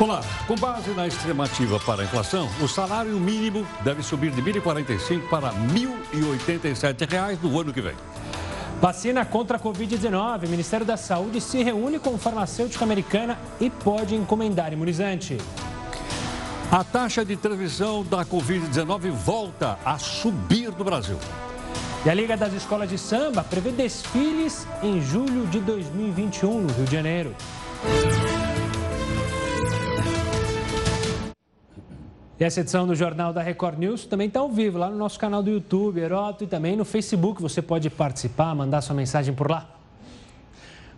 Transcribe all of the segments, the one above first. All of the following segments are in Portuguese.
Olá, com base na estimativa para a inflação, o salário mínimo deve subir de R$ 1.045 para 1.087 reais no ano que vem. Vacina contra a Covid-19. O Ministério da Saúde se reúne com farmacêutica americana e pode encomendar imunizante. A taxa de transmissão da Covid-19 volta a subir no Brasil. E a Liga das Escolas de Samba prevê desfiles em julho de 2021 no Rio de Janeiro. E essa edição do Jornal da Record News também está ao vivo lá no nosso canal do YouTube, Heroto, e também no Facebook. Você pode participar, mandar sua mensagem por lá.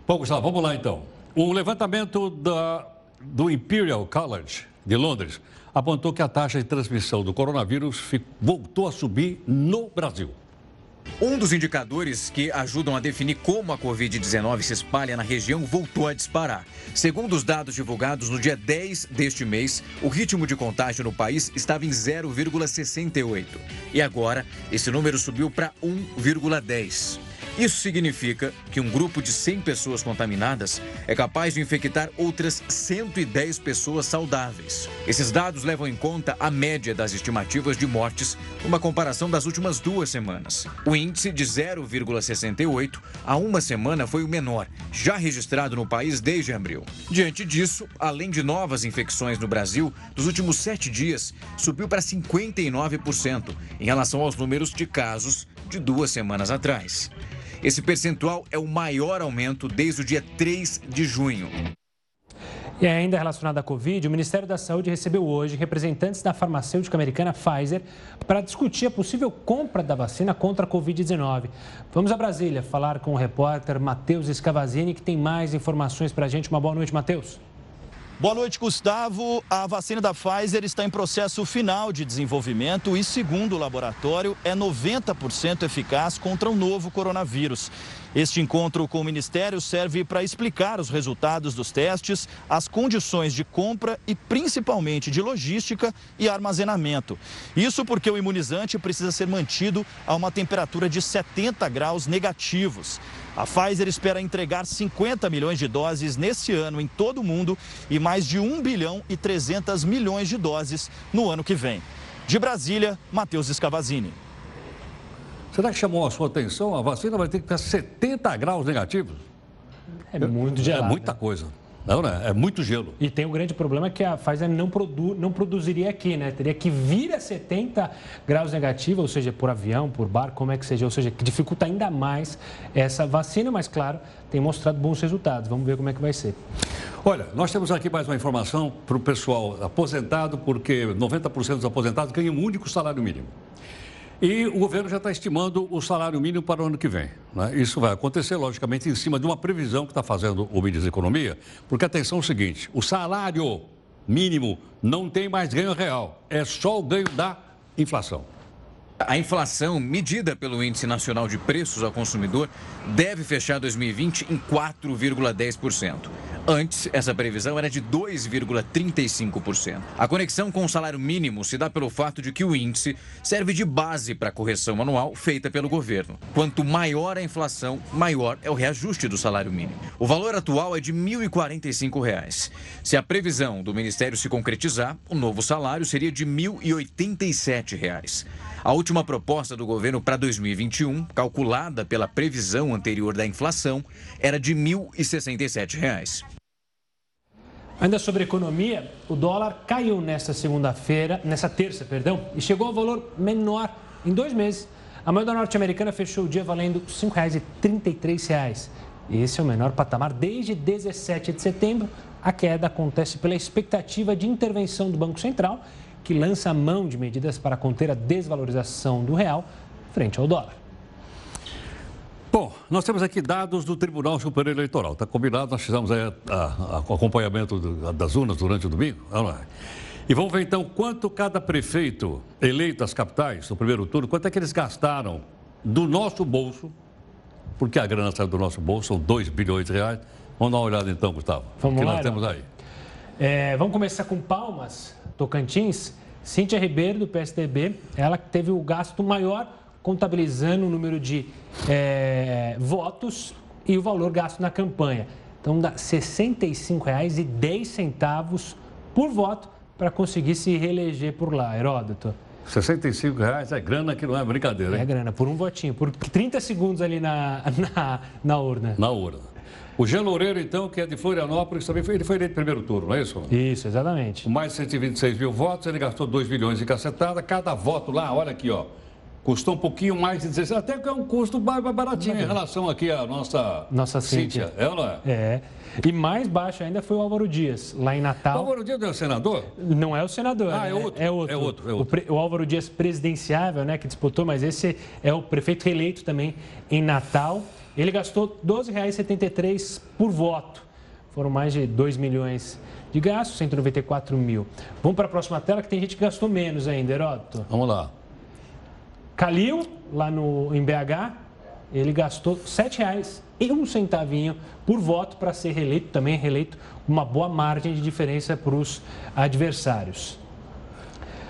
Bom, Gustavo, vamos lá então. Um levantamento da, do Imperial College de Londres apontou que a taxa de transmissão do coronavírus voltou a subir no Brasil. Um dos indicadores que ajudam a definir como a Covid-19 se espalha na região voltou a disparar. Segundo os dados divulgados no dia 10 deste mês, o ritmo de contágio no país estava em 0,68. E agora, esse número subiu para 1,10. Isso significa que um grupo de 100 pessoas contaminadas é capaz de infectar outras 110 pessoas saudáveis. Esses dados levam em conta a média das estimativas de mortes numa comparação das últimas duas semanas. O índice de 0,68 a uma semana foi o menor, já registrado no país desde abril. Diante disso, além de novas infecções no Brasil, nos últimos sete dias subiu para 59% em relação aos números de casos de duas semanas atrás. Esse percentual é o maior aumento desde o dia 3 de junho. E ainda relacionado à Covid, o Ministério da Saúde recebeu hoje representantes da farmacêutica americana Pfizer para discutir a possível compra da vacina contra a Covid-19. Vamos a Brasília falar com o repórter Matheus Escavazini, que tem mais informações para a gente. Uma boa noite, Matheus. Boa noite, Gustavo. A vacina da Pfizer está em processo final de desenvolvimento e, segundo o laboratório, é 90% eficaz contra o novo coronavírus. Este encontro com o Ministério serve para explicar os resultados dos testes, as condições de compra e principalmente de logística e armazenamento. Isso porque o imunizante precisa ser mantido a uma temperatura de 70 graus negativos. A Pfizer espera entregar 50 milhões de doses nesse ano em todo o mundo e mais de 1 bilhão e 300 milhões de doses no ano que vem. De Brasília, Matheus Escavazini. Será que chamou a sua atenção? A vacina vai ter que ficar 70 graus negativos? É muito gelado. É muita coisa. Não, né? É muito gelo. E tem um grande problema que a Pfizer não, produ, não produziria aqui, né? Teria que vir a 70 graus negativos, ou seja, por avião, por barco, como é que seja, ou seja, que dificulta ainda mais essa vacina, mas claro, tem mostrado bons resultados. Vamos ver como é que vai ser. Olha, nós temos aqui mais uma informação para o pessoal aposentado, porque 90% dos aposentados ganham um único salário mínimo. E o governo já está estimando o salário mínimo para o ano que vem. Né? Isso vai acontecer, logicamente, em cima de uma previsão que está fazendo o Ministro da Economia, porque atenção é o seguinte: o salário mínimo não tem mais ganho real, é só o ganho da inflação. A inflação, medida pelo Índice Nacional de Preços ao Consumidor, deve fechar 2020 em 4,10%. Antes, essa previsão era de 2,35%. A conexão com o salário mínimo se dá pelo fato de que o índice serve de base para a correção anual feita pelo governo. Quanto maior a inflação, maior é o reajuste do salário mínimo. O valor atual é de R$ 1.045. Se a previsão do Ministério se concretizar, o novo salário seria de R$ 1.087. A última proposta do governo para 2021, calculada pela previsão anterior da inflação, era de R$ 1.067. Ainda sobre economia, o dólar caiu nesta segunda-feira, nessa terça, perdão, e chegou ao valor menor em dois meses. A moeda norte-americana fechou o dia valendo R$ 5,33. Esse é o menor patamar desde 17 de setembro. A queda acontece pela expectativa de intervenção do Banco Central que lança a mão de medidas para conter a desvalorização do real frente ao dólar. Bom, nós temos aqui dados do Tribunal Superior Eleitoral. Está combinado, nós fizemos aí o acompanhamento do, das urnas durante o domingo. Vamos lá. E vamos ver então quanto cada prefeito eleito às capitais no primeiro turno, quanto é que eles gastaram do nosso bolso, porque a grana saiu do nosso bolso, são 2 bilhões de reais. Vamos dar uma olhada então, Gustavo. Vamos o que lá, nós temos aí. É, vamos começar com Palmas, Tocantins. Cíntia Ribeiro, do PSDB, ela teve o gasto maior, contabilizando o número de é, votos e o valor gasto na campanha. Então, dá R$ 65,10 por voto para conseguir se reeleger por lá, Heródoto. 65 reais é grana que não é brincadeira, hein? É grana, por um votinho, por 30 segundos ali na, na, na urna. Na urna. O Jean Loureiro, então, que é de Florianópolis, também foi, ele foi eleito primeiro turno, não é isso? Isso, exatamente. Com mais de 126 mil votos, ele gastou 2 milhões e cacetada. Cada voto lá, olha aqui, ó, custou um pouquinho mais de 16, até que é um custo baratinho em relação aqui à nossa, nossa Cíntia. Cíntia. É ou não é? É. E mais baixo ainda foi o Álvaro Dias, lá em Natal. O Álvaro Dias é o senador? Não é o senador. Ah, é, outro. É outro. É outro, é outro. O, o, Álvaro Dias presidenciável, né, que disputou, mas esse é o prefeito reeleito também em Natal. Ele gastou R$ 12,73 por voto. Foram mais de 2 milhões de gastos, 194 mil. Vamos para a próxima tela, que tem gente que gastou menos ainda, Heródoto. Vamos lá. Calil, lá no, em BH, ele gastou R$ 7,00 e um centavinho por voto para ser reeleito, também reeleito, uma boa margem de diferença para os adversários.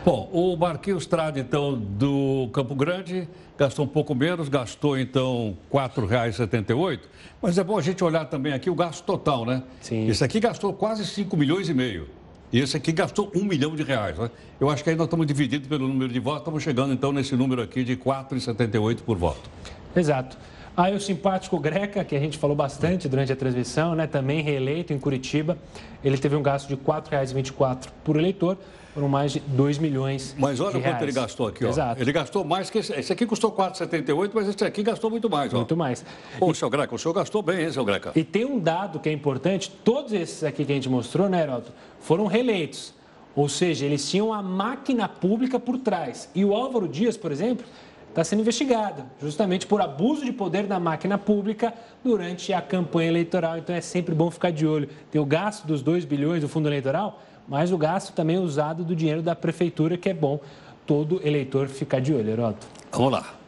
Bom, o Marquinhos Trade, então, do Campo Grande, gastou um pouco menos, gastou, então, R$ 4,78. Mas é bom a gente olhar também aqui o gasto total, né? Sim. Esse aqui gastou quase 5 milhões e meio. E esse aqui gastou um milhão de reais. Né? Eu acho que aí nós estamos divididos pelo número de votos, estamos chegando, então, nesse número aqui de R$ 4,78 por voto. Exato. Aí o simpático Greca, que a gente falou bastante durante a transmissão, né, também reeleito em Curitiba, ele teve um gasto de R$ 4,24 por eleitor, foram mais de 2 milhões Mas olha quanto reais. ele gastou aqui, ó. Exato. Ele gastou mais que esse. Esse aqui custou 4,78, mas esse aqui gastou muito mais, ó. Muito mais. Ô, e... seu Greca, o senhor gastou bem, hein, seu Greca? E tem um dado que é importante, todos esses aqui que a gente mostrou, né, Heroto, foram reeleitos. Ou seja, eles tinham a máquina pública por trás. E o Álvaro Dias, por exemplo, está sendo investigado justamente por abuso de poder da máquina pública durante a campanha eleitoral. Então é sempre bom ficar de olho. Tem o gasto dos 2 bilhões do fundo eleitoral, mas o gasto também usado do dinheiro da prefeitura, que é bom todo eleitor ficar de olho, Heroto. Vamos lá.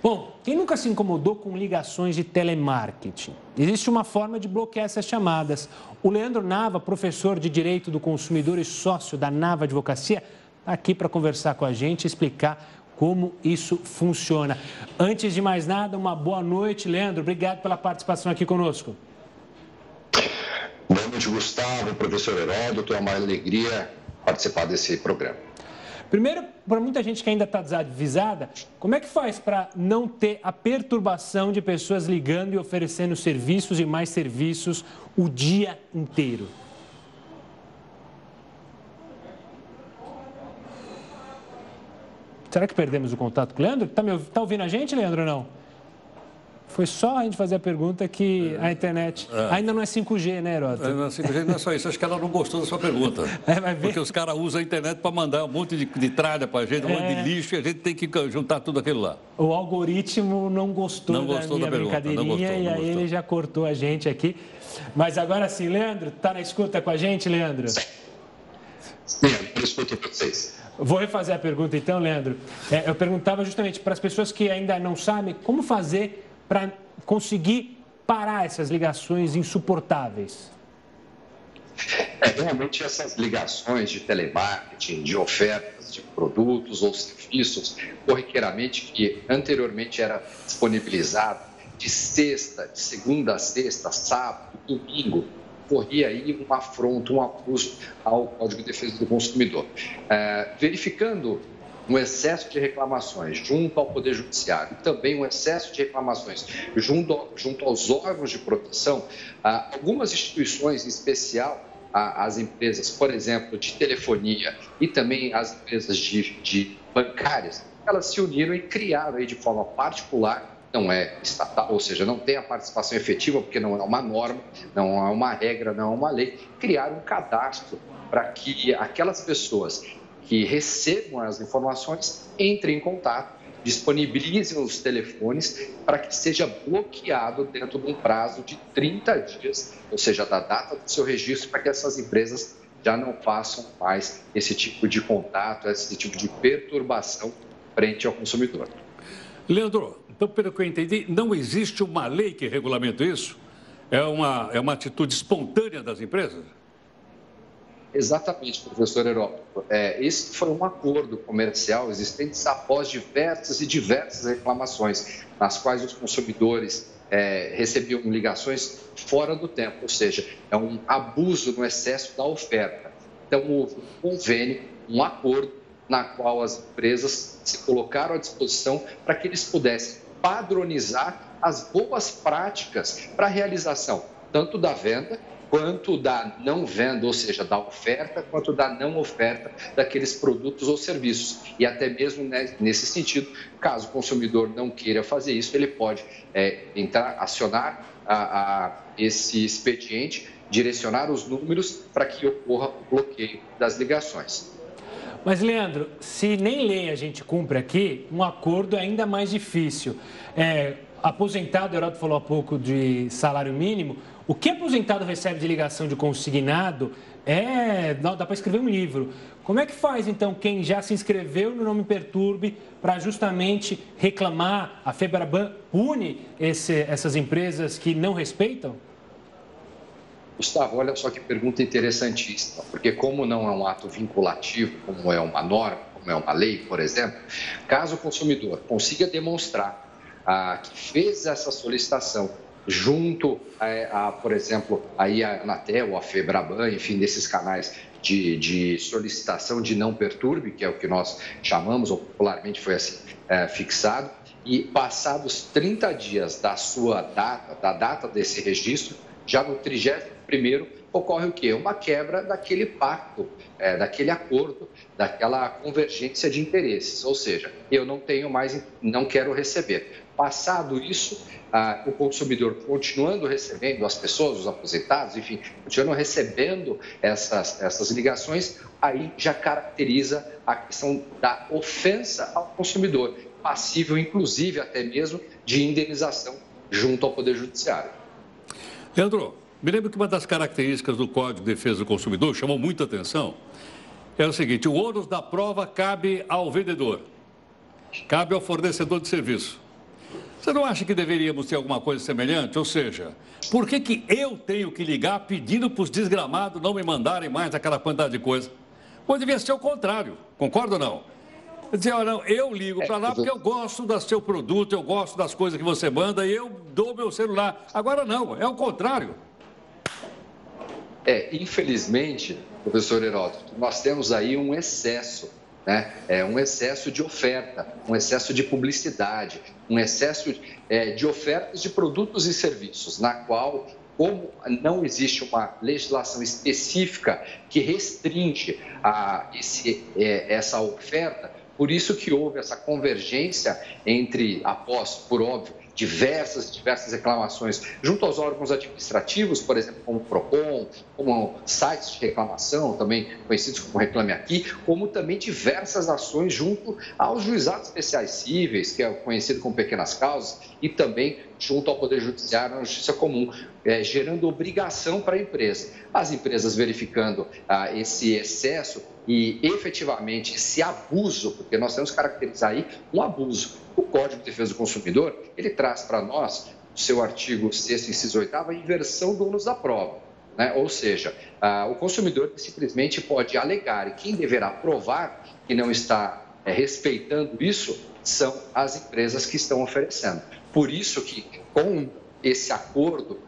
Bom, quem nunca se incomodou com ligações de telemarketing? Existe uma forma de bloquear essas chamadas. O Leandro Nava, professor de Direito do Consumidor e sócio da Nava Advocacia, está aqui para conversar com a gente e explicar como isso funciona. Antes de mais nada, uma boa noite, Leandro. Obrigado pela participação aqui conosco. Boa noite, Gustavo, professor Heródoto. É uma alegria participar desse programa. Primeiro, para muita gente que ainda está desavisada, como é que faz para não ter a perturbação de pessoas ligando e oferecendo serviços e mais serviços o dia inteiro? Será que perdemos o contato com o Leandro? Está tá ouvindo a gente, Leandro, ou não? Foi só a gente fazer a pergunta que a internet é. ainda não é 5G, né? É, não é 5G, não é só isso. Acho que ela não gostou da sua pergunta. É, vai ver. Porque os caras usam a internet para mandar um monte de, de tralha para a gente, um é. monte de lixo, e a gente tem que juntar tudo aquilo lá. O algoritmo não gostou, não gostou da minha da brincadeirinha não gostou, não e aí gostou. ele já cortou a gente aqui. Mas agora sim, Leandro, tá na escuta com a gente, Leandro? Sim, eu escuto vocês. Vou refazer a pergunta então, Leandro. É, eu perguntava justamente para as pessoas que ainda não sabem como fazer para conseguir parar essas ligações insuportáveis? É, realmente essas ligações de telemarketing, de ofertas de produtos ou serviços, corriqueiramente que anteriormente era disponibilizado de sexta, de segunda a sexta, sábado, domingo, corria aí um afronto, um abuso ao Código de Defesa do Consumidor. É, verificando um excesso de reclamações junto ao Poder Judiciário também um excesso de reclamações junto, junto aos órgãos de proteção, algumas instituições, em especial as empresas, por exemplo, de telefonia e também as empresas de, de bancárias, elas se uniram e criaram aí de forma particular não é estatal, ou seja, não tem a participação efetiva, porque não é uma norma, não é uma regra, não é uma lei, criar um cadastro para que aquelas pessoas que recebam as informações entrem em contato, disponibilizem os telefones para que seja bloqueado dentro de um prazo de 30 dias, ou seja, da data do seu registro, para que essas empresas já não façam mais esse tipo de contato, esse tipo de perturbação frente ao consumidor. Leandro, então, pelo que eu entendi, não existe uma lei que regulamenta isso? É uma, é uma atitude espontânea das empresas? Exatamente, professor Heródoto. É, esse foi um acordo comercial existente após diversas e diversas reclamações, nas quais os consumidores é, recebiam ligações fora do tempo, ou seja, é um abuso no excesso da oferta. Então, houve um convênio, um acordo, na qual as empresas se colocaram à disposição para que eles pudessem padronizar as boas práticas para a realização tanto da venda quanto da não venda, ou seja, da oferta, quanto da não oferta daqueles produtos ou serviços. E até mesmo né, nesse sentido, caso o consumidor não queira fazer isso, ele pode é, entrar, acionar a, a esse expediente, direcionar os números para que ocorra o bloqueio das ligações. Mas, Leandro, se nem lei a gente cumpre aqui, um acordo é ainda mais difícil. É, aposentado, o Heraldo falou há pouco de salário mínimo, o que aposentado recebe de ligação de consignado é. dá para escrever um livro. Como é que faz, então, quem já se inscreveu no Nome Perturbe para justamente reclamar? A Febraban pune esse, essas empresas que não respeitam? Gustavo, olha só que pergunta interessantíssima, porque como não é um ato vinculativo, como é uma norma, como é uma lei, por exemplo, caso o consumidor consiga demonstrar que fez essa solicitação junto a, a, por exemplo, aí a Anatel, a Febraban, enfim, desses canais de, de, solicitação de não perturbe, que é o que nós chamamos, ou popularmente foi assim é, fixado, e passados 30 dias da sua data, da data desse registro, já no 31º ocorre o quê? Uma quebra daquele pacto, é, daquele acordo, daquela convergência de interesses, ou seja, eu não tenho mais, não quero receber. Passado isso, ah, o consumidor continuando recebendo, as pessoas, os aposentados, enfim, continuando recebendo essas, essas ligações, aí já caracteriza a questão da ofensa ao consumidor, passível, inclusive, até mesmo de indenização junto ao Poder Judiciário. Leandro, me lembro que uma das características do Código de Defesa do Consumidor chamou muita atenção. É o seguinte: o ônus da prova cabe ao vendedor, cabe ao fornecedor de serviço. Você não acha que deveríamos ter alguma coisa semelhante? Ou seja, por que, que eu tenho que ligar pedindo para os desgramados não me mandarem mais aquela quantidade de coisa? Pode devia ser o contrário, concorda ou não? Dizer, olha, não, eu ligo para lá porque eu gosto do seu produto, eu gosto das coisas que você manda e eu dou meu celular. Agora não, é o contrário. É, infelizmente, professor Heródoto, nós temos aí um excesso né? É um excesso de oferta, um excesso de publicidade, um excesso é, de ofertas de produtos e serviços, na qual como não existe uma legislação específica que restringe a esse, é, essa oferta, por isso que houve essa convergência entre, após, por óbvio, diversas, diversas reclamações junto aos órgãos administrativos, por exemplo, como o PROCON, como sites de reclamação, também conhecidos como Reclame Aqui, como também diversas ações junto aos juizados especiais cíveis, que é conhecido como pequenas causas, e também junto ao Poder Judiciário na Justiça Comum, é, gerando obrigação para a empresa. As empresas verificando ah, esse excesso e efetivamente esse abuso, porque nós temos que caracterizar aí um abuso o Código de Defesa do Consumidor, ele traz para nós, o seu artigo 6 inciso 8 a inversão do ônus da prova. Né? Ou seja, o consumidor simplesmente pode alegar e quem deverá provar que não está é, respeitando isso são as empresas que estão oferecendo. Por isso que, com esse acordo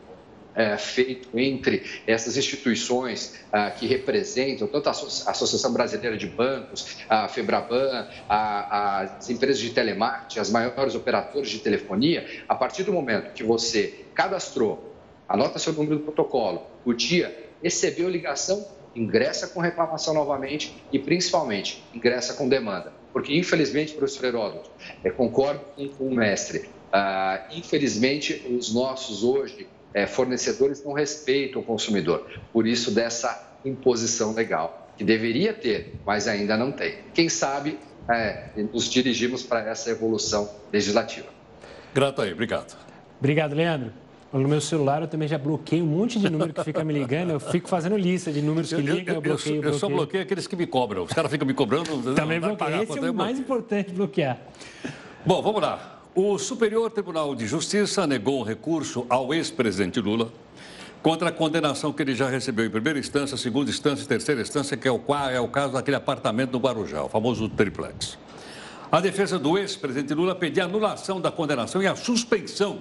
é, feito entre essas instituições ah, que representam tanto a Associação Brasileira de Bancos, a Febraban, a, as empresas de telemarketing, as maiores operadoras de telefonia, a partir do momento que você cadastrou, anota seu número do protocolo, o dia, recebeu ligação, ingressa com reclamação novamente e, principalmente, ingressa com demanda. Porque, infelizmente, professor Heródoto, concordo com o mestre, ah, infelizmente, os nossos hoje é, fornecedores não respeitam o consumidor. Por isso, dessa imposição legal, que deveria ter, mas ainda não tem. Quem sabe é, nos dirigimos para essa evolução legislativa. Grato aí, obrigado. Obrigado, Leandro. No meu celular eu também já bloqueei um monte de número que fica me ligando. Eu fico fazendo lista de números que ligam, eu, bloqueio, eu, eu, eu só bloqueio aqueles que me cobram. Os caras ficam me cobrando. Também bloqueio. Esse é o mais importante bloquear. Bom, vamos lá. O Superior Tribunal de Justiça negou um recurso ao ex-presidente Lula contra a condenação que ele já recebeu em primeira instância, segunda instância e terceira instância, que é o, é o caso daquele apartamento no Guarujá, o famoso triplex. A defesa do ex-presidente Lula pedia anulação da condenação e a suspensão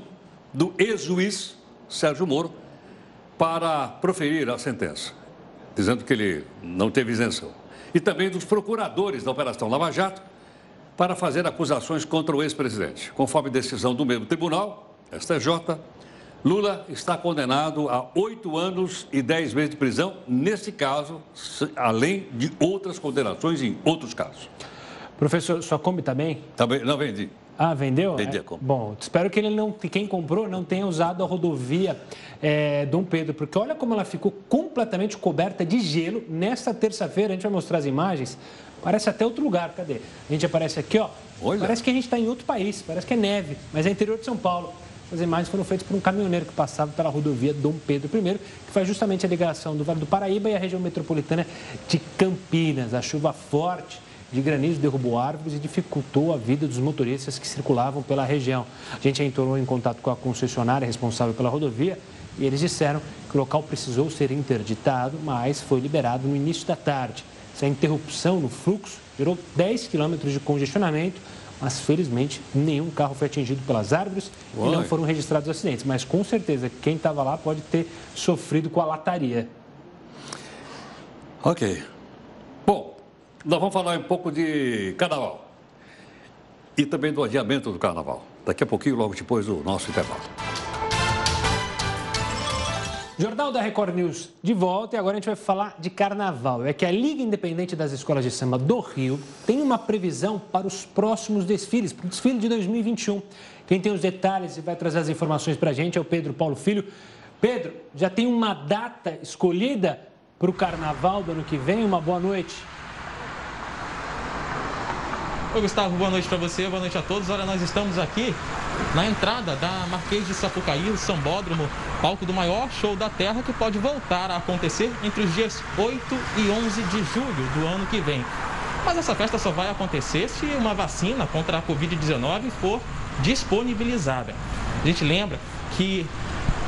do ex-juiz Sérgio Moro para proferir a sentença. dizendo que ele não teve isenção. E também dos procuradores da Operação Lava Jato para fazer acusações contra o ex-presidente. Conforme decisão do mesmo tribunal, STJ, Lula está condenado a oito anos e dez meses de prisão, nesse caso, além de outras condenações em outros casos. Professor, sua Kombi também? Também, não vendi. Ah, vendeu? Vendi a é, Kombi. Bom, espero que ele não, quem comprou não tenha usado a rodovia é, Dom Pedro, porque olha como ela ficou completamente coberta de gelo nesta terça-feira. A gente vai mostrar as imagens. Parece até outro lugar, cadê? A gente aparece aqui, ó. Olha. Parece que a gente está em outro país, parece que é neve, mas é interior de São Paulo. As imagens foram feitas por um caminhoneiro que passava pela rodovia Dom Pedro I, que faz justamente a ligação do Vale do Paraíba e a região metropolitana de Campinas. A chuva forte de granizo derrubou árvores e dificultou a vida dos motoristas que circulavam pela região. A gente entrou em contato com a concessionária responsável pela rodovia e eles disseram que o local precisou ser interditado, mas foi liberado no início da tarde. Essa interrupção no fluxo gerou 10 quilômetros de congestionamento mas felizmente nenhum carro foi atingido pelas árvores e não foram registrados acidentes. Mas com certeza quem estava lá pode ter sofrido com a lataria. Ok. Bom, nós vamos falar um pouco de carnaval e também do adiamento do carnaval. Daqui a pouquinho, logo depois do nosso intervalo. Jornal da Record News de volta e agora a gente vai falar de carnaval. É que a Liga Independente das Escolas de Samba do Rio tem uma previsão para os próximos desfiles, para o desfile de 2021. Quem tem os detalhes e vai trazer as informações para a gente é o Pedro Paulo Filho. Pedro, já tem uma data escolhida para o carnaval do ano que vem? Uma boa noite. Oi, Gustavo, boa noite para você, boa noite a todos. Olha, nós estamos aqui na entrada da Marquês de Sapucaí, o Sambódromo, palco do maior show da Terra que pode voltar a acontecer entre os dias 8 e 11 de julho do ano que vem. Mas essa festa só vai acontecer se uma vacina contra a Covid-19 for disponibilizada. A gente lembra que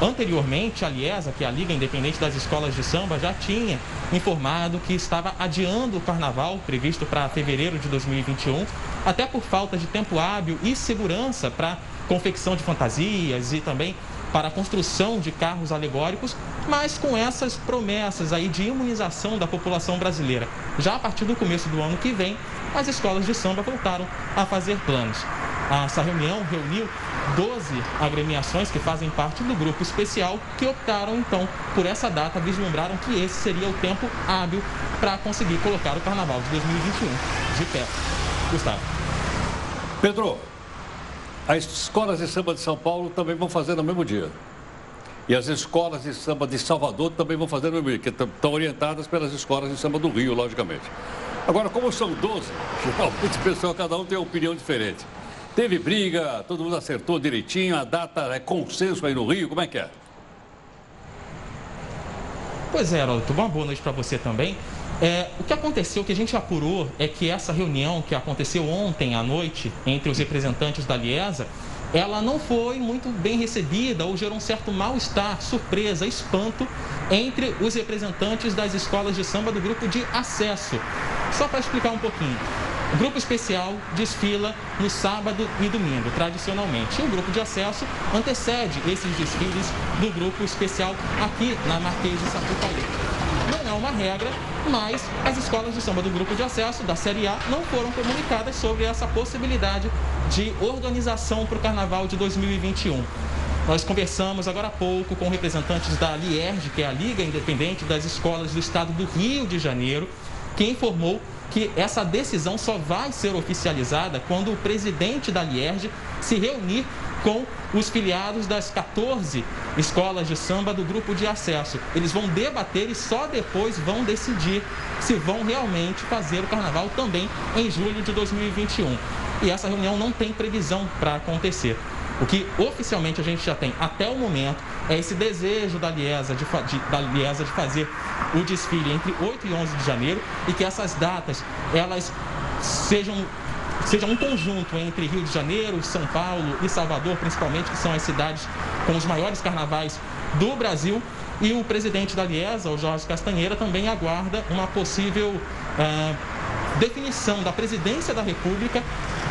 Anteriormente, a Liesa, que é a Liga Independente das Escolas de Samba, já tinha informado que estava adiando o carnaval previsto para fevereiro de 2021, até por falta de tempo hábil e segurança para confecção de fantasias e também para a construção de carros alegóricos, mas com essas promessas aí de imunização da população brasileira. Já a partir do começo do ano que vem, as escolas de samba voltaram a fazer planos. Essa reunião reuniu 12 agremiações que fazem parte do grupo especial que optaram então por essa data, vislumbraram que esse seria o tempo hábil para conseguir colocar o carnaval de 2021 de pé. Gustavo. Pedro, as escolas de samba de São Paulo também vão fazer no mesmo dia. E as escolas de samba de Salvador também vão fazer no mesmo dia, que estão orientadas pelas escolas de samba do Rio, logicamente. Agora, como são 12, geralmente o pessoal, cada um tem uma opinião diferente. Teve briga, todo mundo acertou direitinho, a data é consenso aí no Rio, como é que é? Pois é, Heródoto, uma boa noite para você também. É, o que aconteceu, o que a gente apurou, é que essa reunião que aconteceu ontem à noite entre os representantes da Liesa, ela não foi muito bem recebida ou gerou um certo mal-estar, surpresa, espanto entre os representantes das escolas de samba do grupo de acesso. Só para explicar um pouquinho. O grupo especial desfila no sábado e domingo, tradicionalmente. E o grupo de acesso antecede esses desfiles do grupo especial aqui na Marquês de Sapucaí. É uma regra, mas as escolas de samba do grupo de acesso da Série A não foram comunicadas sobre essa possibilidade de organização para o Carnaval de 2021. Nós conversamos agora há pouco com representantes da LIERJ, que é a Liga Independente das Escolas do Estado do Rio de Janeiro, que informou que essa decisão só vai ser oficializada quando o presidente da Lierge se reunir com os filiados das 14 escolas de samba do grupo de acesso. Eles vão debater e só depois vão decidir se vão realmente fazer o carnaval também em julho de 2021. E essa reunião não tem previsão para acontecer. O que oficialmente a gente já tem até o momento é esse desejo da Liesa de, de, da Liesa de fazer o desfile entre 8 e 11 de janeiro e que essas datas elas sejam seja um conjunto entre Rio de Janeiro, São Paulo e Salvador, principalmente, que são as cidades com os maiores carnavais do Brasil. E o presidente da Liesa, o Jorge Castanheira, também aguarda uma possível uh, definição da presidência da República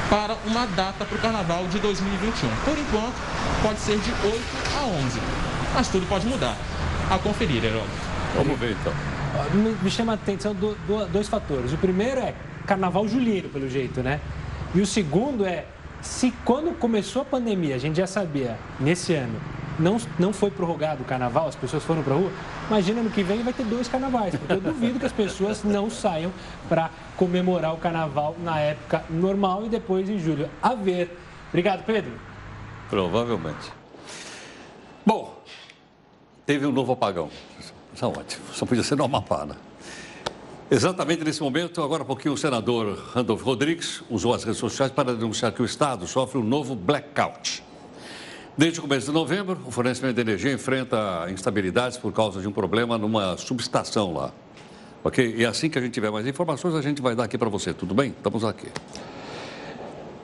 para uma data para o carnaval de 2021. Por enquanto, pode ser de 8 a 11, mas tudo pode mudar. A conferir, Herói. Vamos ver então. Me, me chama a atenção do, do, dois fatores. O primeiro é carnaval julino, pelo jeito, né? E o segundo é se quando começou a pandemia, a gente já sabia, nesse ano, não, não foi prorrogado o carnaval, as pessoas foram para rua, imagina no que vem vai ter dois carnavais, porque eu duvido que as pessoas não saiam para comemorar o carnaval na época normal e depois em julho. A ver. Obrigado, Pedro. Provavelmente. Bom, teve um novo apagão. Isso é ótimo. Só podia ser no Amapá, né? Exatamente nesse momento, agora há pouquinho, o senador Randolph Rodrigues usou as redes sociais para denunciar que o Estado sofre um novo blackout. Desde o começo de novembro, o fornecimento de energia enfrenta instabilidades por causa de um problema numa subestação lá. Ok? E assim que a gente tiver mais informações, a gente vai dar aqui para você. Tudo bem? Estamos aqui.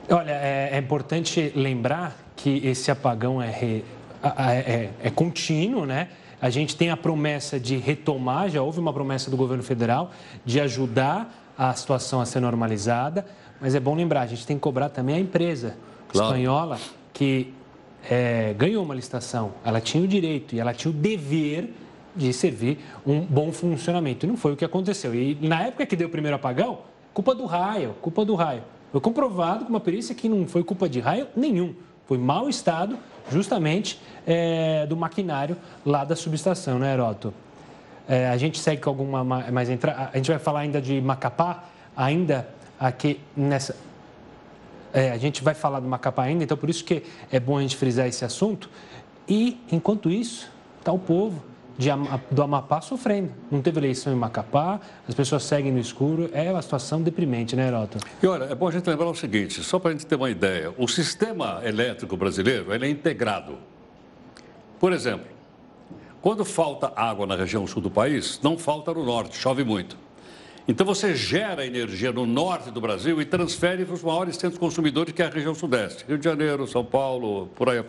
Olha, é, é importante lembrar que esse apagão é, re, é, é contínuo, né? A gente tem a promessa de retomar, já houve uma promessa do governo federal de ajudar a situação a ser normalizada, mas é bom lembrar, a gente tem que cobrar também a empresa claro. espanhola que é, ganhou uma licitação, ela tinha o direito e ela tinha o dever de servir um bom funcionamento. E não foi o que aconteceu. E na época que deu o primeiro apagão, culpa do raio, culpa do raio. Foi comprovado com uma perícia que não foi culpa de raio nenhum. Foi mau estado justamente é, do maquinário lá da subestação, né, Heroto? É, a gente segue com alguma mais entra... A gente vai falar ainda de Macapá, ainda aqui nessa. É, a gente vai falar do Macapá ainda, então por isso que é bom a gente frisar esse assunto. E, enquanto isso, está o povo de, do Amapá sofrendo. Não teve eleição em Macapá, as pessoas seguem no escuro. É uma situação deprimente, né, Herota? E olha, é bom a gente lembrar o seguinte, só para a gente ter uma ideia, o sistema elétrico brasileiro ele é integrado. Por exemplo, quando falta água na região sul do país, não falta no norte, chove muito. Então você gera energia no norte do Brasil e transfere para os maiores centros consumidores, que é a região sudeste. Rio de Janeiro, São Paulo, por aí,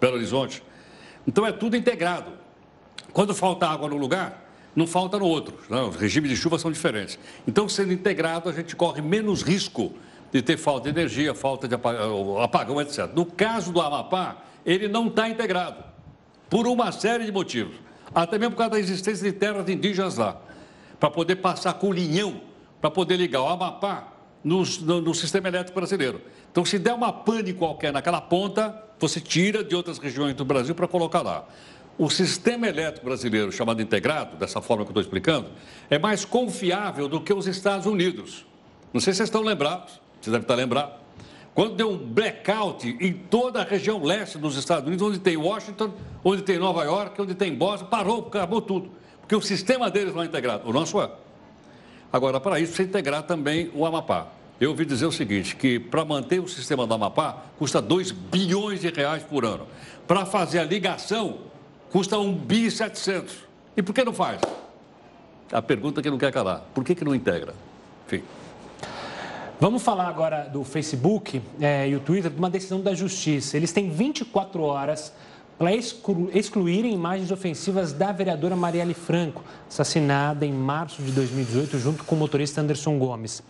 Belo Horizonte. Então é tudo integrado. Quando falta água no lugar, não falta no outro. Não, os regimes de chuva são diferentes. Então, sendo integrado, a gente corre menos risco de ter falta de energia, falta de apagão, etc. No caso do Amapá, ele não está integrado, por uma série de motivos. Até mesmo por causa da existência de terras indígenas lá, para poder passar com linhão, para poder ligar o Amapá no, no, no, sistema elétrico brasileiro. Então, se der uma pane qualquer naquela ponta, você tira de outras regiões do Brasil para colocar lá. O sistema elétrico brasileiro, chamado integrado, dessa forma que eu estou explicando, é mais confiável do que os Estados Unidos. Não sei se vocês estão lembrados, vocês devem estar lembrados. Quando deu um blackout em toda a região leste dos Estados Unidos, onde tem Washington, onde tem Nova York, onde tem Boston, parou, acabou tudo. Porque o sistema deles não é integrado, o nosso é. Agora, para isso, precisa integrar também o Amapá. Eu ouvi dizer o seguinte, que para manter o sistema do Amapá, custa 2 bilhões de reais por ano. Para fazer a ligação, custa 1 bi 700. E por que não faz? A pergunta que não quer calar. Por que, que não integra? Enfim. Vamos falar agora do Facebook é, e o Twitter, de uma decisão da Justiça. Eles têm 24 horas para exclu excluírem imagens ofensivas da vereadora Marielle Franco, assassinada em março de 2018, junto com o motorista Anderson Gomes.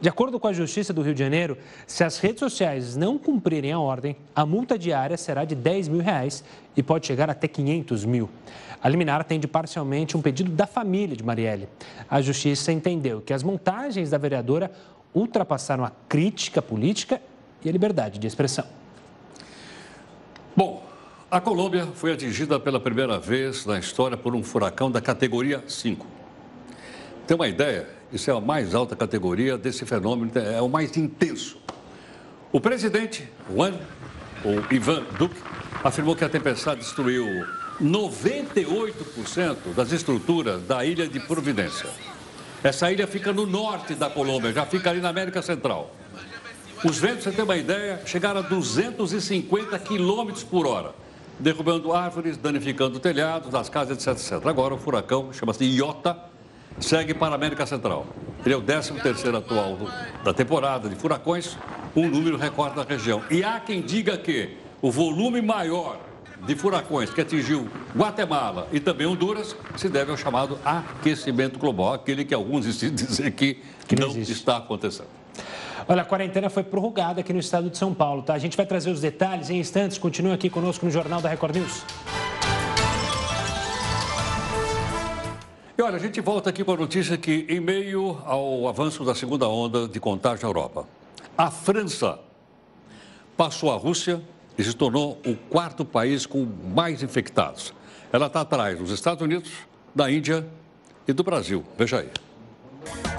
De acordo com a Justiça do Rio de Janeiro, se as redes sociais não cumprirem a ordem, a multa diária será de 10 mil reais e pode chegar até 500 mil. A liminar atende parcialmente um pedido da família de Marielle. A Justiça entendeu que as montagens da vereadora ultrapassaram a crítica política e a liberdade de expressão. Bom, a Colômbia foi atingida pela primeira vez na história por um furacão da categoria 5. Tem uma ideia? Isso é a mais alta categoria desse fenômeno, é o mais intenso. O presidente Juan, ou Ivan Duque, afirmou que a tempestade destruiu 98% das estruturas da ilha de Providência. Essa ilha fica no norte da Colômbia, já fica ali na América Central. Os ventos, você tem uma ideia, chegaram a 250 quilômetros por hora derrubando árvores, danificando telhados das casas, etc, etc. Agora o furacão, chama-se Iota, segue para a América Central. Ele é o 13º atual da temporada de furacões, um número recorde da região. E há quem diga que o volume maior de furacões que atingiu Guatemala e também Honduras se deve ao chamado aquecimento global, aquele que alguns dizem que, que não, não está acontecendo. Olha, a quarentena foi prorrogada aqui no estado de São Paulo, tá? A gente vai trazer os detalhes em instantes. Continue aqui conosco no Jornal da Record News. E olha, a gente volta aqui com a notícia que, em meio ao avanço da segunda onda de contágio na Europa, a França passou a Rússia e se tornou o quarto país com mais infectados. Ela está atrás dos Estados Unidos, da Índia e do Brasil. Veja aí.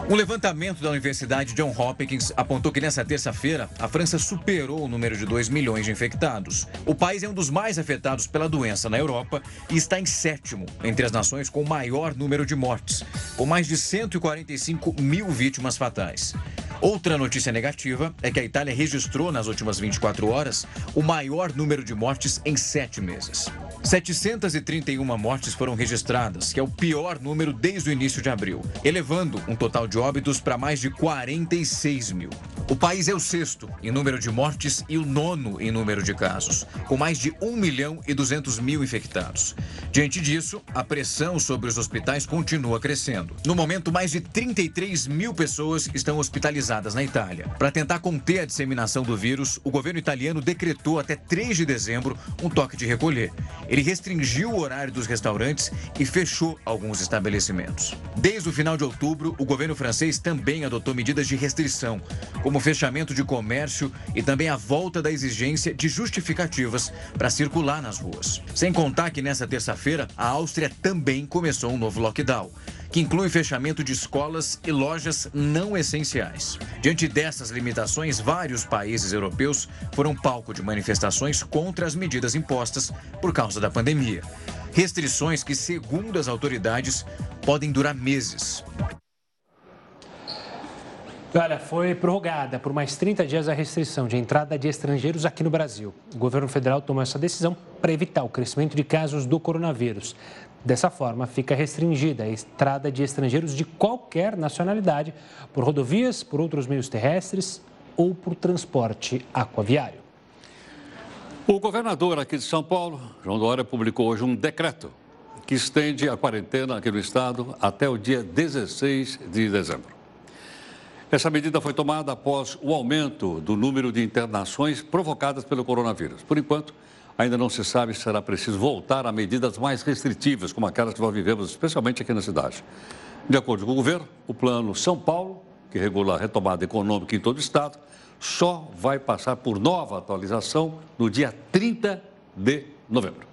Um levantamento da Universidade John Hopkins apontou que nessa terça-feira a França superou o número de 2 milhões de infectados. O país é um dos mais afetados pela doença na Europa e está em sétimo entre as nações com maior número de mortes, com mais de 145 mil vítimas fatais. Outra notícia negativa é que a Itália registrou nas últimas 24 horas o maior número de mortes em sete meses. 731 mortes foram registradas, que é o pior número desde o início de abril, elevando um total de óbitos para mais de 46 mil. O país é o sexto em número de mortes e o nono em número de casos, com mais de 1 milhão e 200 mil infectados. Diante disso, a pressão sobre os hospitais continua crescendo. No momento, mais de 33 mil pessoas estão hospitalizadas na Itália. Para tentar conter a disseminação do vírus, o governo italiano decretou até 3 de dezembro um toque de recolher. Ele restringiu o horário dos restaurantes e fechou alguns estabelecimentos. Desde o final de outubro, o governo francês também adotou medidas de restrição, como fechamento de comércio e também a volta da exigência de justificativas para circular nas ruas. Sem contar que nessa terça-feira, a Áustria também começou um novo lockdown que inclui fechamento de escolas e lojas não essenciais. Diante dessas limitações, vários países europeus foram palco de manifestações contra as medidas impostas por causa da pandemia. Restrições que, segundo as autoridades, podem durar meses. Olha, foi prorrogada por mais 30 dias a restrição de entrada de estrangeiros aqui no Brasil. O governo federal tomou essa decisão para evitar o crescimento de casos do coronavírus. Dessa forma, fica restringida a entrada de estrangeiros de qualquer nacionalidade por rodovias, por outros meios terrestres ou por transporte aquaviário. O governador aqui de São Paulo, João Dória, publicou hoje um decreto que estende a quarentena aqui no estado até o dia 16 de dezembro. Essa medida foi tomada após o aumento do número de internações provocadas pelo coronavírus. Por enquanto, ainda não se sabe se será preciso voltar a medidas mais restritivas, como aquelas que nós vivemos, especialmente aqui na cidade. De acordo com o governo, o plano São Paulo, que regula a retomada econômica em todo o estado, só vai passar por nova atualização no dia 30 de novembro.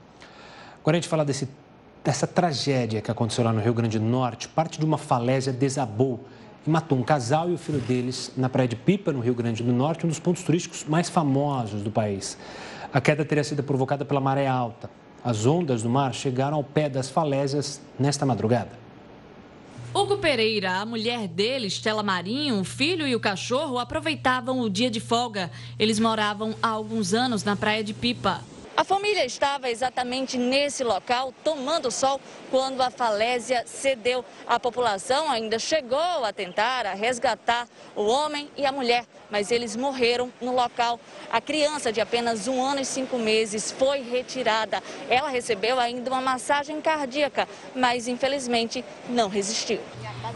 Agora a gente fala desse, dessa tragédia que aconteceu lá no Rio Grande do Norte. Parte de uma falésia desabou e matou um casal e o filho deles na Praia de Pipa, no Rio Grande do Norte, um dos pontos turísticos mais famosos do país. A queda teria sido provocada pela maré alta. As ondas do mar chegaram ao pé das falésias nesta madrugada. Hugo Pereira, a mulher dele, Estela Marinho, o filho e o cachorro aproveitavam o dia de folga. Eles moravam há alguns anos na Praia de Pipa. A família estava exatamente nesse local, tomando sol, quando a falésia cedeu. A população ainda chegou a tentar a resgatar o homem e a mulher, mas eles morreram no local. A criança de apenas um ano e cinco meses foi retirada. Ela recebeu ainda uma massagem cardíaca, mas infelizmente não resistiu.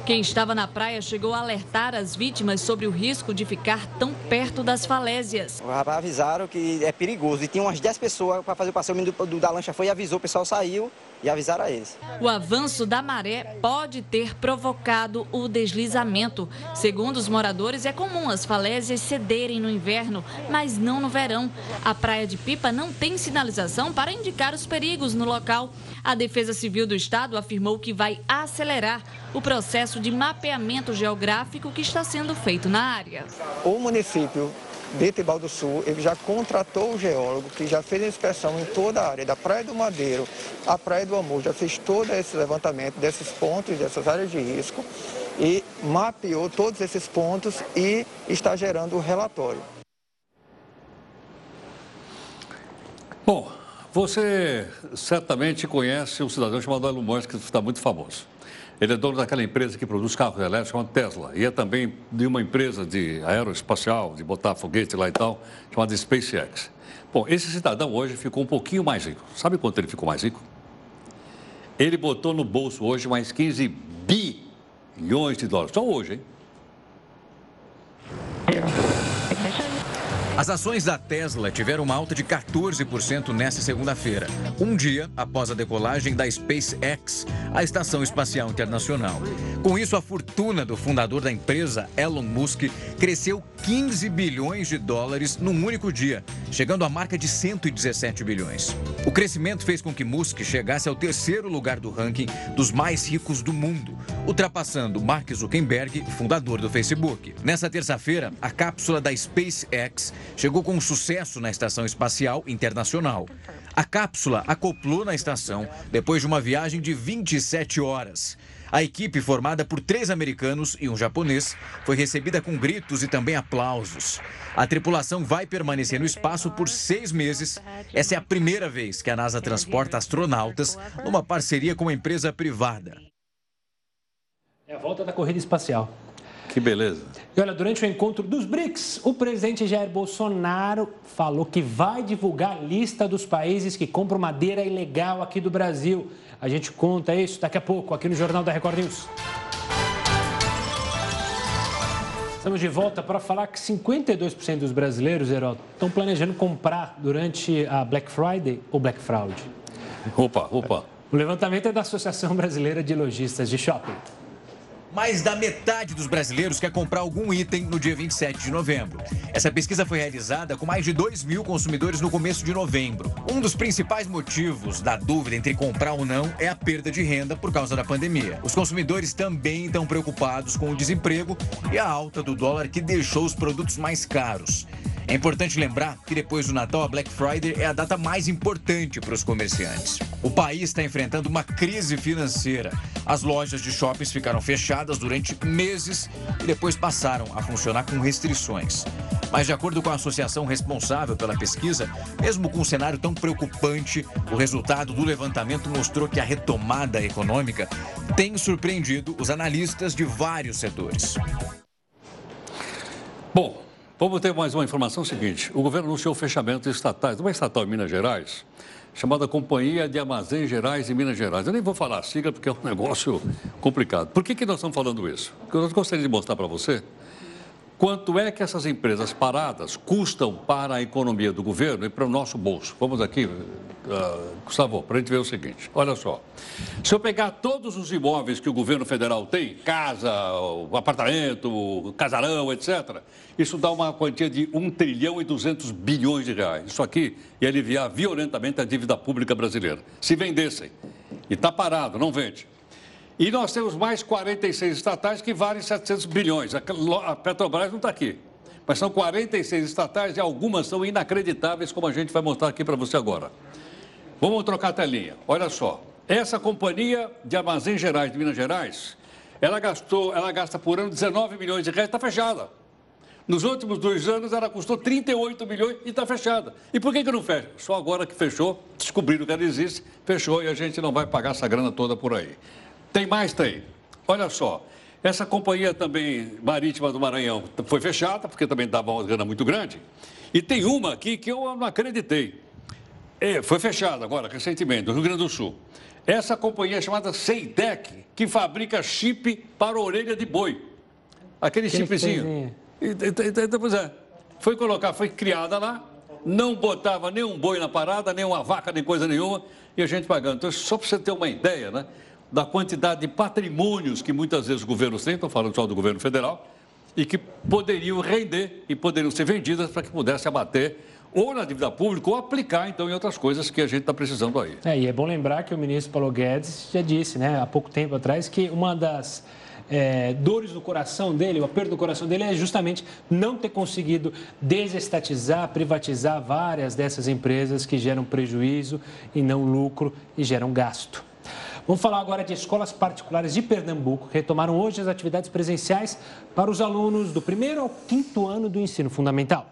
Quem estava na praia chegou a alertar as vítimas sobre o risco de ficar tão perto das falésias. Avisaram que é perigoso e tinha umas 10 pessoas para fazer o passeio. O do, do, da lancha foi e avisou, o pessoal saiu e avisaram a eles. O avanço da maré pode ter provocado o deslizamento. Segundo os moradores, é comum as falésias cederem no inverno, mas não no verão. A Praia de Pipa não tem sinalização para indicar os perigos no local. A Defesa Civil do Estado afirmou que vai acelerar o processo de mapeamento geográfico que está sendo feito na área. O município de Tibau do Sul, ele já contratou o geólogo que já fez a inspeção em toda a área, da Praia do Madeiro à Praia do Amor, já fez todo esse levantamento desses pontos, dessas áreas de risco e mapeou todos esses pontos e está gerando o relatório. Bom, você certamente conhece um cidadão chamado Elon Musk, que está muito famoso. Ele é dono daquela empresa que produz carros elétricos, chamada Tesla. E é também de uma empresa de aeroespacial, de botar foguete lá e tal, chamada SpaceX. Bom, esse cidadão hoje ficou um pouquinho mais rico. Sabe quanto ele ficou mais rico? Ele botou no bolso hoje mais 15 bilhões de dólares. Só hoje, hein? As ações da Tesla tiveram uma alta de 14% nesta segunda-feira, um dia após a decolagem da SpaceX, a Estação Espacial Internacional. Com isso, a fortuna do fundador da empresa, Elon Musk, cresceu 15 bilhões de dólares num único dia, chegando à marca de 117 bilhões. O crescimento fez com que Musk chegasse ao terceiro lugar do ranking dos mais ricos do mundo, ultrapassando Mark Zuckerberg, fundador do Facebook. Nessa terça-feira, a cápsula da SpaceX chegou com sucesso na Estação Espacial Internacional. A cápsula acoplou na estação depois de uma viagem de 27 horas. A equipe, formada por três americanos e um japonês, foi recebida com gritos e também aplausos. A tripulação vai permanecer no espaço por seis meses. Essa é a primeira vez que a NASA transporta astronautas numa parceria com uma empresa privada. É a volta da corrida espacial. Que beleza. E olha, durante o encontro dos BRICS, o presidente Jair Bolsonaro falou que vai divulgar a lista dos países que compram madeira ilegal aqui do Brasil. A gente conta isso daqui a pouco, aqui no Jornal da Record News. Estamos de volta para falar que 52% dos brasileiros, Herói, estão planejando comprar durante a Black Friday ou Black Fraud. Opa, opa. O levantamento é da Associação Brasileira de Lojistas de Shopping. Mais da metade dos brasileiros quer comprar algum item no dia 27 de novembro. Essa pesquisa foi realizada com mais de 2 mil consumidores no começo de novembro. Um dos principais motivos da dúvida entre comprar ou não é a perda de renda por causa da pandemia. Os consumidores também estão preocupados com o desemprego e a alta do dólar que deixou os produtos mais caros. É importante lembrar que depois do Natal, a Black Friday é a data mais importante para os comerciantes. O país está enfrentando uma crise financeira. As lojas de shoppings ficaram fechadas durante meses e depois passaram a funcionar com restrições. Mas, de acordo com a associação responsável pela pesquisa, mesmo com um cenário tão preocupante, o resultado do levantamento mostrou que a retomada econômica tem surpreendido os analistas de vários setores. Bom, Vamos ter mais uma informação seguinte. O governo anunciou o fechamento de estatais, uma estatal em Minas Gerais, chamada Companhia de Armazéns Gerais em Minas Gerais. Eu nem vou falar a sigla porque é um negócio complicado. Por que, que nós estamos falando isso? Porque eu gostaria de mostrar para você quanto é que essas empresas paradas custam para a economia do governo e para o nosso bolso. Vamos aqui, uh, Gustavo, para a gente ver o seguinte. Olha só. Se eu pegar todos os imóveis que o governo federal tem, casa, apartamento, casarão, etc., isso dá uma quantia de 1 trilhão e 200 bilhões de reais. Isso aqui ia aliviar violentamente a dívida pública brasileira. Se vendessem, e está parado, não vende. E nós temos mais 46 estatais que valem 700 bilhões. A Petrobras não está aqui. Mas são 46 estatais e algumas são inacreditáveis, como a gente vai mostrar aqui para você agora. Vamos trocar a telinha. Olha só. Essa companhia de armazéns gerais de Minas Gerais, ela gastou, ela gasta por ano 19 milhões de reais, está fechada. Nos últimos dois anos ela custou 38 milhões e está fechada. E por que, que não fecha? Só agora que fechou, descobriram que ela existe, fechou e a gente não vai pagar essa grana toda por aí. Tem mais, tem. Olha só, essa companhia também marítima do Maranhão foi fechada, porque também dava uma grana muito grande. E tem uma aqui que eu não acreditei. É, foi fechada agora, recentemente, no Rio Grande do Sul. Essa companhia é chamada Seitec, que fabrica chip para orelha de boi. Aquele que chipzinho. Então, pois é. Foi colocar, foi criada lá, não botava nem um boi na parada, nem uma vaca, nem coisa nenhuma, e a gente pagando. Então, só para você ter uma ideia, né? Da quantidade de patrimônios que muitas vezes os governos têm, estou falando só do governo federal, e que poderiam render e poderiam ser vendidas para que pudesse abater ou na dívida pública ou aplicar, então, em outras coisas que a gente está precisando aí. É, e é bom lembrar que o ministro Paulo Guedes já disse, né, há pouco tempo atrás, que uma das é, dores do coração dele, o aperto do coração dele é justamente não ter conseguido desestatizar, privatizar várias dessas empresas que geram prejuízo e não lucro e geram gasto. Vamos falar agora de escolas particulares de Pernambuco, que retomaram hoje as atividades presenciais para os alunos do primeiro ao quinto ano do ensino fundamental.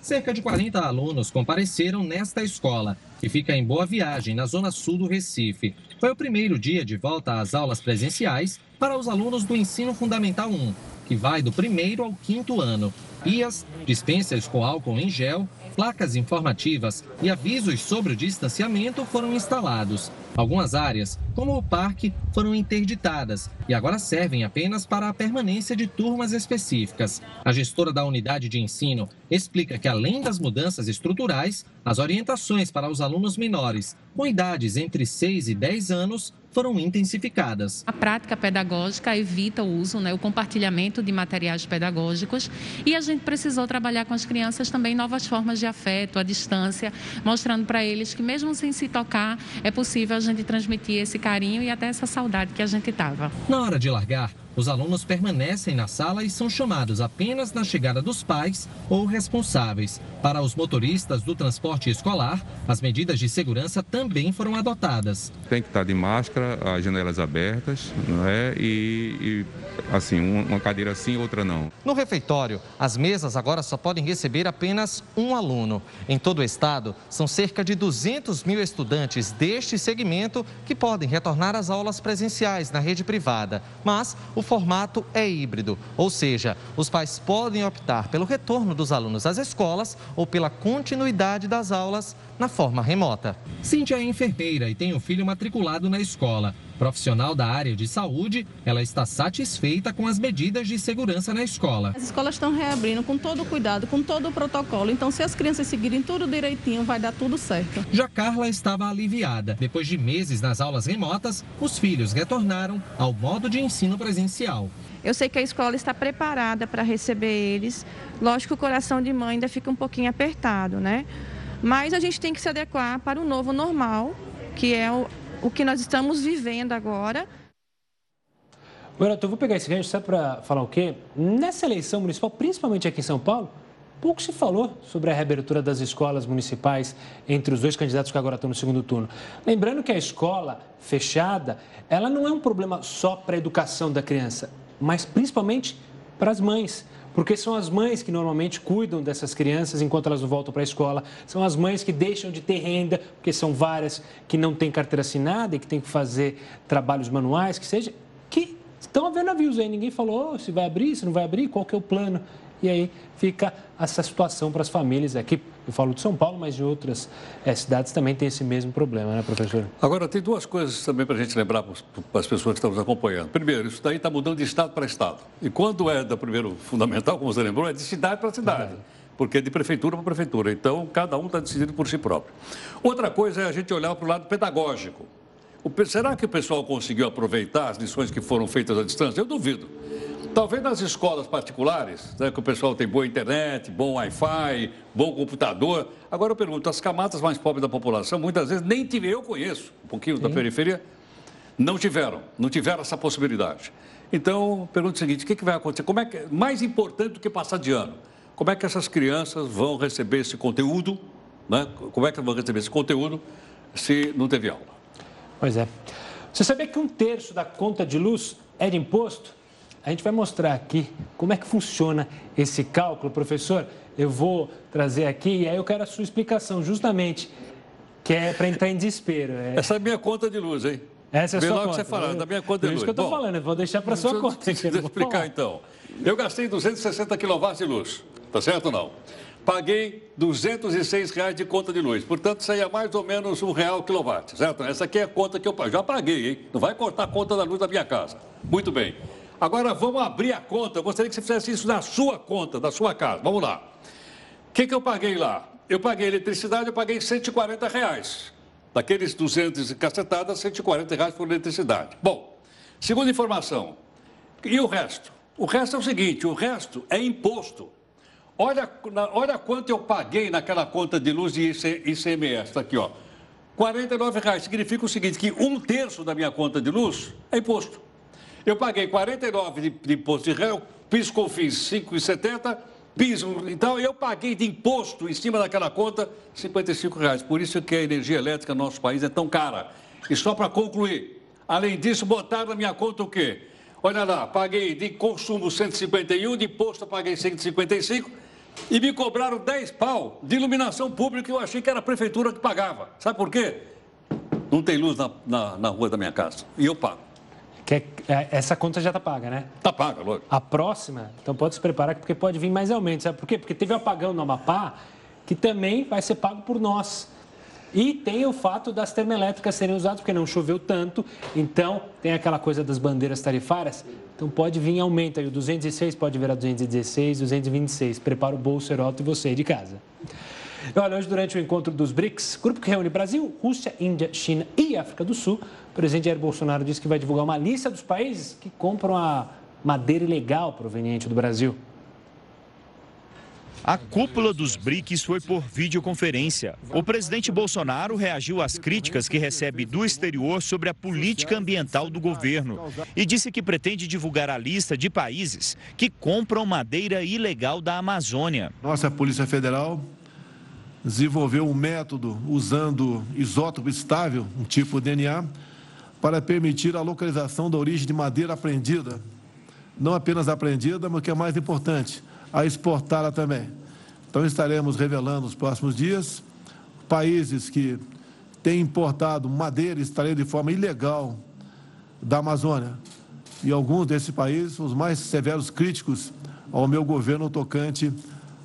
Cerca de 40 alunos compareceram nesta escola, que fica em Boa Viagem, na zona sul do Recife. Foi o primeiro dia de volta às aulas presenciais para os alunos do Ensino Fundamental 1, que vai do primeiro ao quinto ano. Pias, dispensas com álcool em gel, placas informativas e avisos sobre o distanciamento foram instalados. Algumas áreas, como o parque, foram interditadas e agora servem apenas para a permanência de turmas específicas. A gestora da unidade de ensino explica que, além das mudanças estruturais, as orientações para os alunos menores, com idades entre 6 e 10 anos, foram intensificadas. A prática pedagógica evita o uso, né, o compartilhamento de materiais pedagógicos e a gente precisou trabalhar com as crianças também novas formas de afeto, à distância, mostrando para eles que mesmo sem se tocar, é possível a gente transmitir esse carinho e até essa saudade que a gente estava. Na hora de largar, os alunos permanecem na sala e são chamados apenas na chegada dos pais ou responsáveis. Para os motoristas do transporte escolar, as medidas de segurança também foram adotadas. Tem que estar de máscara, as janelas abertas, não é? E, e assim, uma cadeira sim, outra não. No refeitório, as mesas agora só podem receber apenas um aluno. Em todo o estado, são cerca de 200 mil estudantes deste segmento que podem retornar às aulas presenciais na rede privada. Mas o formato é híbrido, ou seja, os pais podem optar pelo retorno dos alunos às escolas ou pela continuidade das aulas na forma remota. Cíntia é enfermeira e tem um filho matriculado na escola. Profissional da área de saúde, ela está satisfeita com as medidas de segurança na escola. As escolas estão reabrindo com todo o cuidado, com todo o protocolo. Então, se as crianças seguirem tudo direitinho, vai dar tudo certo. Já Carla estava aliviada. Depois de meses nas aulas remotas, os filhos retornaram ao modo de ensino presencial. Eu sei que a escola está preparada para receber eles. Lógico que o coração de mãe ainda fica um pouquinho apertado, né? Mas a gente tem que se adequar para o novo normal, que é o, o que nós estamos vivendo agora. Agora, eu vou pegar esse gancho só para falar o quê? Nessa eleição municipal, principalmente aqui em São Paulo, pouco se falou sobre a reabertura das escolas municipais entre os dois candidatos que agora estão no segundo turno. Lembrando que a escola fechada, ela não é um problema só para a educação da criança, mas principalmente para as mães. Porque são as mães que normalmente cuidam dessas crianças enquanto elas voltam para a escola. São as mães que deixam de ter renda, porque são várias que não têm carteira assinada e que têm que fazer trabalhos manuais, que seja, que estão havendo avisos aí. Ninguém falou se vai abrir, se não vai abrir, qual que é o plano. E aí fica essa situação para as famílias aqui. Eu falo de São Paulo, mas de outras é, cidades também tem esse mesmo problema, né, professor? Agora, tem duas coisas também para a gente lembrar para as pessoas que estão nos acompanhando. Primeiro, isso daí está mudando de estado para estado. E quando é da primeiro fundamental, como você lembrou, é de cidade para cidade. Porque é de prefeitura para prefeitura. Então, cada um está decidindo por si próprio. Outra coisa é a gente olhar para o lado pedagógico. O, será que o pessoal conseguiu aproveitar as lições que foram feitas à distância? Eu duvido. Talvez nas escolas particulares, né, que o pessoal tem boa internet, bom Wi-Fi, bom computador. Agora eu pergunto, as camadas mais pobres da população, muitas vezes nem tive, eu conheço um pouquinho Sim. da periferia, não tiveram, não tiveram essa possibilidade. Então, pergunto o seguinte, o que, que vai acontecer? Como é que, mais importante do que passar de ano, como é que essas crianças vão receber esse conteúdo, né? Como é que vão receber esse conteúdo se não teve aula? Pois é. Você sabia que um terço da conta de luz é de imposto? A gente vai mostrar aqui como é que funciona esse cálculo, professor. Eu vou trazer aqui e aí eu quero a sua explicação, justamente, que é para entrar em desespero. É... Essa é a minha conta de luz, hein? Essa é a sua conta. que você falando, da minha conta de luz. isso que eu estou falando, eu vou deixar para a sua conta. Deixa eu explicar então. Eu gastei 260 kW de luz, tá certo ou não? Paguei 206 reais de conta de luz, portanto saía mais ou menos um real quilowatt, certo? Essa aqui é a conta que eu já paguei, hein? Não vai cortar a conta da luz da minha casa. Muito bem. Agora vamos abrir a conta. Eu gostaria que você fizesse isso na sua conta, da sua casa. Vamos lá. O que, que eu paguei lá? Eu paguei eletricidade, eu paguei 140 reais. Daqueles 200 e cacetada, 140 reais por eletricidade. Bom, segunda informação. E o resto? O resto é o seguinte: o resto é imposto. Olha, olha quanto eu paguei naquela conta de luz de ICMS. Está aqui, ó. 49 reais. Significa o seguinte: que um terço da minha conta de luz é imposto. Eu paguei 49 de, de imposto de réu, PIS COFINS 5,70, PIS, então eu paguei de imposto em cima daquela conta 55 reais. Por isso que a energia elétrica no nosso país é tão cara. E só para concluir, além disso, botaram na minha conta o quê? Olha lá, paguei de consumo 151, de imposto paguei 155 e me cobraram 10 pau de iluminação pública que eu achei que era a prefeitura que pagava. Sabe por quê? Não tem luz na, na, na rua da minha casa. E eu pago. Que é, é, essa conta já está paga, né? Está paga, lógico. A próxima, então pode se preparar, porque pode vir mais aumento. Sabe por quê? Porque teve um apagão no Amapá que também vai ser pago por nós. E tem o fato das termoelétricas serem usadas, porque não choveu tanto, então tem aquela coisa das bandeiras tarifárias. Então pode vir aumento aí, o 206 pode virar 216, 226. Prepara o bolso, Heroto, e você aí de casa. Olha, hoje durante o encontro dos BRICS, grupo que reúne Brasil, Rússia, Índia, China e África do Sul, o presidente Jair Bolsonaro disse que vai divulgar uma lista dos países que compram a madeira ilegal proveniente do Brasil. A cúpula dos BRICS foi por videoconferência. O presidente Bolsonaro reagiu às críticas que recebe do exterior sobre a política ambiental do governo e disse que pretende divulgar a lista de países que compram madeira ilegal da Amazônia. Nossa Polícia Federal desenvolveu um método usando isótopo estável, um tipo DNA, para permitir a localização da origem de madeira apreendida. Não apenas apreendida, mas o que é mais importante, a exportá-la também. Então estaremos revelando nos próximos dias países que têm importado madeira e de forma ilegal da Amazônia. E alguns desses países, os mais severos críticos ao meu governo tocante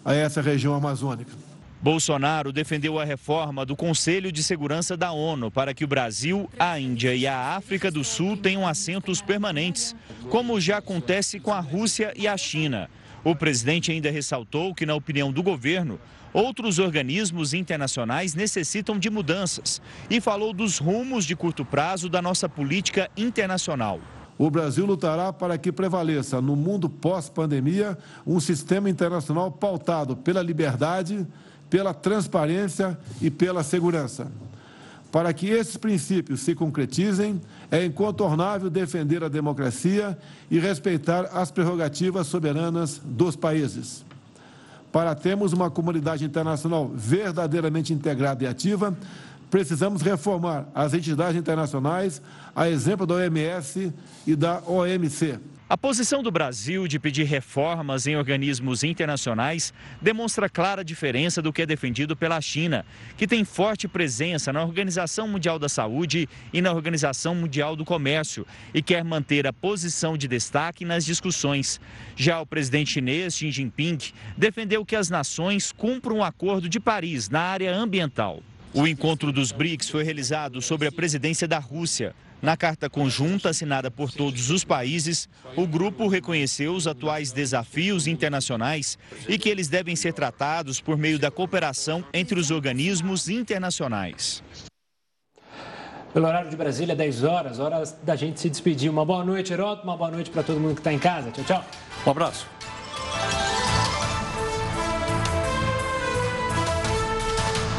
a essa região amazônica. Bolsonaro defendeu a reforma do Conselho de Segurança da ONU para que o Brasil, a Índia e a África do Sul tenham assentos permanentes, como já acontece com a Rússia e a China. O presidente ainda ressaltou que, na opinião do governo, outros organismos internacionais necessitam de mudanças e falou dos rumos de curto prazo da nossa política internacional. O Brasil lutará para que prevaleça no mundo pós-pandemia um sistema internacional pautado pela liberdade, pela transparência e pela segurança. Para que esses princípios se concretizem, é incontornável defender a democracia e respeitar as prerrogativas soberanas dos países. Para termos uma comunidade internacional verdadeiramente integrada e ativa, precisamos reformar as entidades internacionais, a exemplo da OMS e da OMC. A posição do Brasil de pedir reformas em organismos internacionais demonstra clara diferença do que é defendido pela China, que tem forte presença na Organização Mundial da Saúde e na Organização Mundial do Comércio e quer manter a posição de destaque nas discussões. Já o presidente chinês Xi Jinping defendeu que as nações cumpram o Acordo de Paris na área ambiental. O encontro dos BRICS foi realizado sob a presidência da Rússia. Na carta conjunta assinada por todos os países, o grupo reconheceu os atuais desafios internacionais e que eles devem ser tratados por meio da cooperação entre os organismos internacionais. Pelo horário de Brasília, 10 horas, hora da gente se despedir. Uma boa noite, Heródoto, uma boa noite para todo mundo que está em casa. Tchau, tchau. Um abraço.